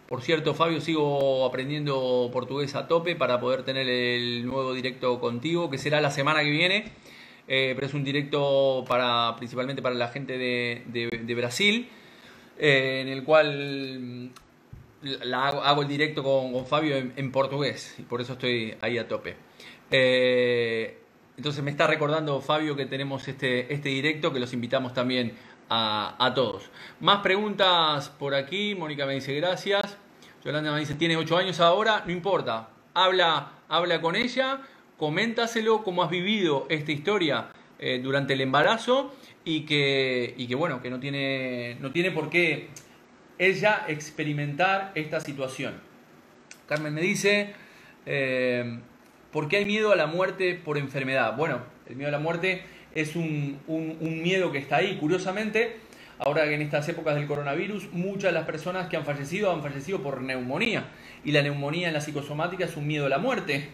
por cierto, Fabio, sigo aprendiendo portugués a tope para poder tener el nuevo directo contigo, que será la semana que viene. Eh, pero es un directo para principalmente para la gente de, Brasil, eh, en el cual mm, hago, el directo con, Fabio en, portugués, y por eso estoy ahí a tope. Entonces me está recordando Fabio que tenemos este, este directo, que los invitamos también a, todos. Más preguntas por aquí. Mónica me dice gracias. Yolanda me dice, tiene 8 años ahora, no importa. Habla, habla con ella, coméntaselo cómo has vivido esta historia eh, durante el embarazo y que, y que bueno, que no tiene, no tiene por qué ella experimentar esta situación. Carmen me dice, eh, ¿por qué hay miedo a la muerte por enfermedad? Bueno, el miedo a la muerte es un, miedo que está ahí. Curiosamente, ahora en estas épocas del coronavirus, muchas de las personas que han fallecido han fallecido por neumonía. Y la neumonía en la psicosomática es un miedo a la muerte.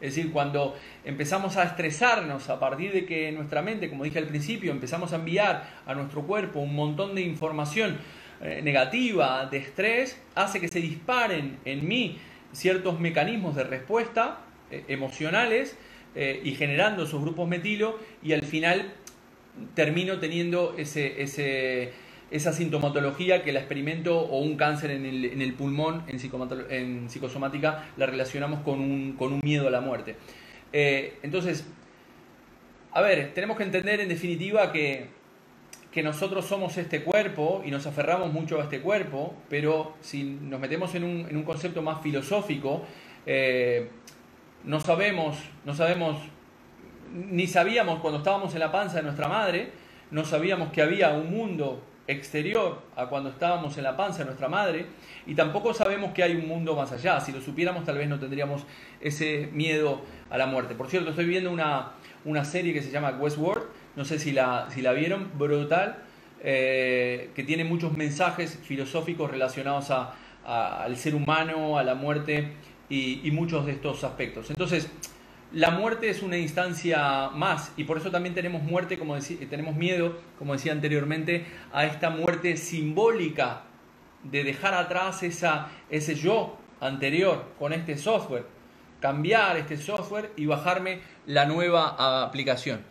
Es decir, cuando empezamos a estresarnos a partir de que nuestra mente, como dije al principio, empezamos a enviar a nuestro cuerpo un montón de información eh, negativa, de estrés, hace que se disparen en mí ciertos mecanismos de respuesta emocionales eh, y generando esos grupos metilo y al final termino teniendo ese, ese, esa sintomatología que la experimento o un cáncer en el, en el pulmón en, en, psicosomática la relacionamos con un, con un, miedo a la muerte. Eh, entonces, a ver, tenemos que entender en definitiva que, que nosotros somos este cuerpo y nos aferramos mucho a este cuerpo, pero si nos metemos en un, en un concepto más filosófico, eh, no sabemos, no sabemos, ni sabíamos cuando estábamos en la panza de nuestra madre, no sabíamos que había un mundo exterior a cuando estábamos en la panza de nuestra madre y tampoco sabemos que hay un mundo más allá. Si lo supiéramos tal vez no tendríamos ese miedo a la muerte. Por cierto, estoy viendo una, una serie que se llama Westworld, no sé si la, si la vieron, brutal. eh, que tiene muchos mensajes filosóficos relacionados al ser humano, a la muerte y, muchos de estos aspectos. Entonces, la muerte es una instancia más y por eso también tenemos muerte, como tenemos miedo, como decía anteriormente, a esta muerte simbólica de dejar atrás esa, ese yo anterior con este software, cambiar este software y bajarme la nueva aplicación.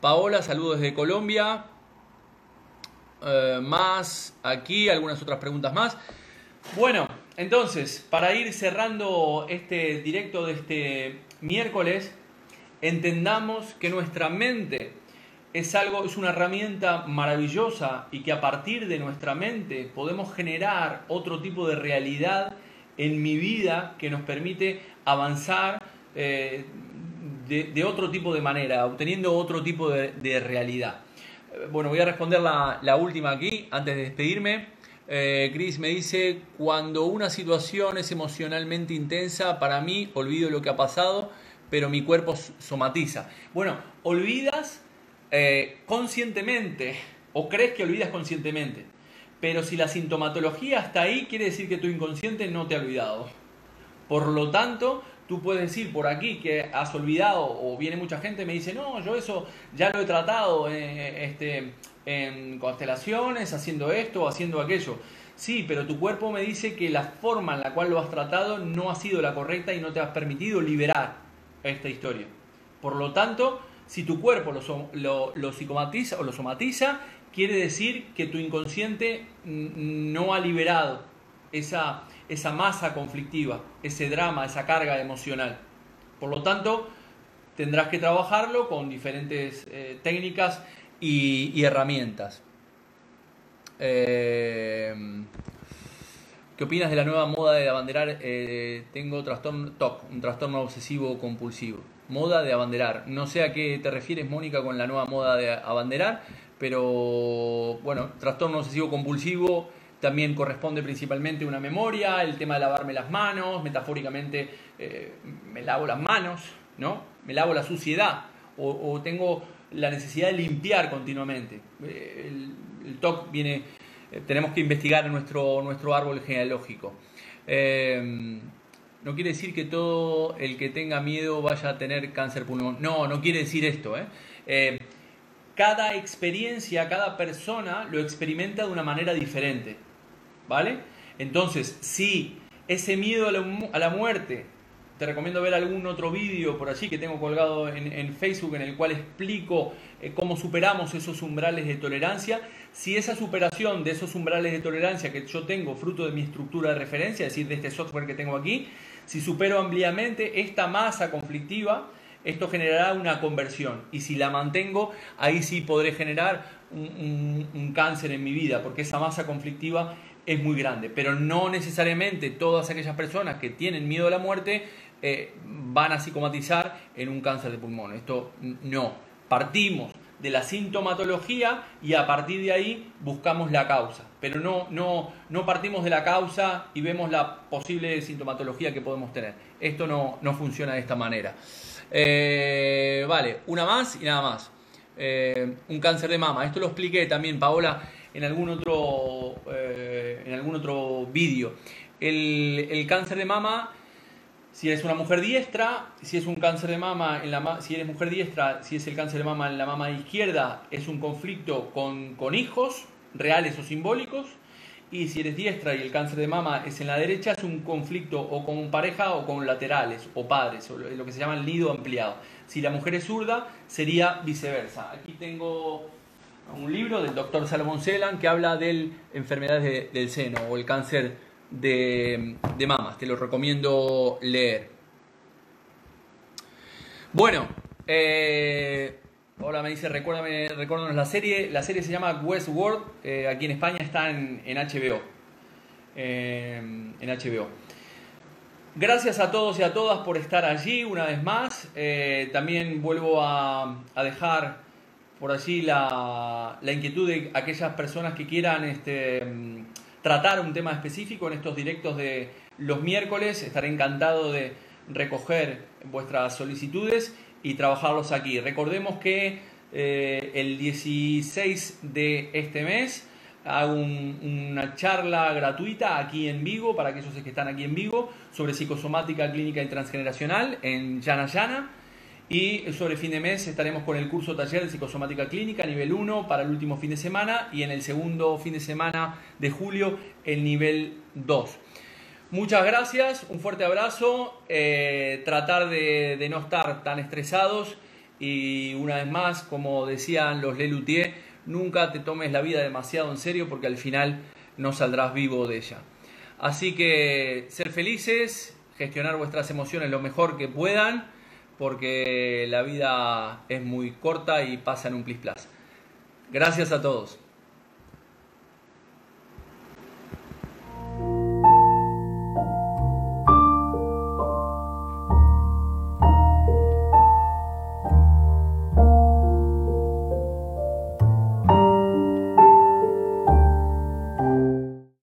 Paola, saludos desde Colombia. Eh, más aquí, algunas otras preguntas más. Bueno, entonces, para ir cerrando este directo de este miércoles, entendamos que nuestra mente es algo, es una herramienta maravillosa y que a partir de nuestra mente podemos generar otro tipo de realidad en mi vida que nos permite avanzar eh, de, otro tipo de manera, obteniendo otro tipo de, realidad. Eh, bueno, voy a responder la, última aquí antes de despedirme. Eh, Chris me dice, cuando una situación es emocionalmente intensa, para mí olvido lo que ha pasado, pero mi cuerpo somatiza. Bueno, olvidas eh, conscientemente o crees que olvidas conscientemente. Pero si la sintomatología está ahí, quiere decir que tu inconsciente no te ha olvidado. Por lo tanto, tú puedes decir por aquí que has olvidado, o viene mucha gente y me dice, no, yo eso ya lo he tratado eh, este, en constelaciones, haciendo esto, haciendo aquello. Sí, pero tu cuerpo me dice que la forma en la cual lo has tratado no ha sido la correcta y no te has permitido liberar esta historia. Por lo tanto, si tu cuerpo lo, lo, psicomatiza o lo somatiza, quiere decir que tu inconsciente no ha liberado esa, esa masa conflictiva, ese drama, esa carga emocional. Por lo tanto, tendrás que trabajarlo con diferentes eh, técnicas y, herramientas. Eh, ¿Qué opinas de la nueva moda de abanderar? Eh, tengo trastorno TOC, un trastorno obsesivo compulsivo moda de abanderar. No sé a qué te refieres, Mónica, con la nueva moda de abanderar, pero bueno, trastorno obsesivo compulsivo también corresponde principalmente una memoria, el tema de lavarme las manos, metafóricamente eh, me lavo las manos, ¿no? Me lavo la suciedad o, tengo la necesidad de limpiar continuamente. Eh, el, TOC viene, eh, tenemos que investigar nuestro, nuestro árbol genealógico. No quiere decir que todo el que tenga miedo vaya a tener cáncer pulmonar. No, no quiere decir esto. cada experiencia, cada persona lo experimenta de una manera diferente. ¿Vale? Entonces, si ese miedo a la, muerte, te recomiendo ver algún otro vídeo por allí que tengo colgado en, Facebook en el cual explico eh, cómo superamos esos umbrales de tolerancia. Si esa superación de esos umbrales de tolerancia que yo tengo, fruto de mi estructura de referencia, es decir, de este software que tengo aquí, si supero ampliamente esta masa conflictiva, esto generará una conversión. Y si la mantengo, ahí sí podré generar un, cáncer en mi vida, porque esa masa conflictiva es muy grande. Pero no necesariamente todas aquellas personas que tienen miedo a la muerte eh, van a psicomatizar en un cáncer de pulmón. Esto no. Partimos de la sintomatología y a partir de ahí buscamos la causa. Pero no, no, no partimos de la causa y vemos la posible sintomatología que podemos tener. Esto no, no funciona de esta manera. Eh, vale, una más y nada más. Eh, un cáncer de mama. Esto lo expliqué también, Paola, en algún otro, eh, en algún otro vídeo. El, el cáncer de mama si eres una mujer diestra, si es un cáncer de mama, en la, si eres mujer diestra, si es el cáncer de mama en la mama izquierda, es un conflicto con, con hijos, reales o simbólicos. Y si eres diestra y el cáncer de mama es en la derecha, es un conflicto o con pareja o con laterales o padres, o lo, que se llama el nido ampliado. Si la mujer es zurda, sería viceversa. Aquí tengo un libro del doctor Salomón Celan que habla de enfermedades del seno o el cáncer de, mamas. Te lo recomiendo leer. Bueno, eh, hola, me dice, recuérdame, recuérdanos la serie. La serie se llama Westworld. Eh, aquí en España está en, HBO. Eh, en HBO. Gracias a todos y a todas por estar allí una vez más. también vuelvo a, dejar por allí la, la, inquietud de aquellas personas que quieran este, tratar un tema específico en estos directos de los miércoles. Estaré encantado de recoger vuestras solicitudes y trabajarlos aquí. Recordemos que eh, el 16 de este mes hago una charla gratuita aquí en Vigo, para aquellos que están aquí en Vigo, sobre psicosomática clínica y transgeneracional en Llana Llana. Y sobre fin de mes estaremos con el curso taller de psicosomática clínica, nivel 1, para el último fin de semana, y en el segundo fin de semana de julio, el nivel 2. Muchas gracias, un fuerte abrazo, eh, tratar de, no estar tan estresados y una vez más, como decían los Lelutier, nunca te tomes la vida demasiado en serio porque al final no saldrás vivo de ella. Así que ser felices, gestionar vuestras emociones lo mejor que puedan, porque la vida es muy corta y pasa en un plis plas. Gracias a todos.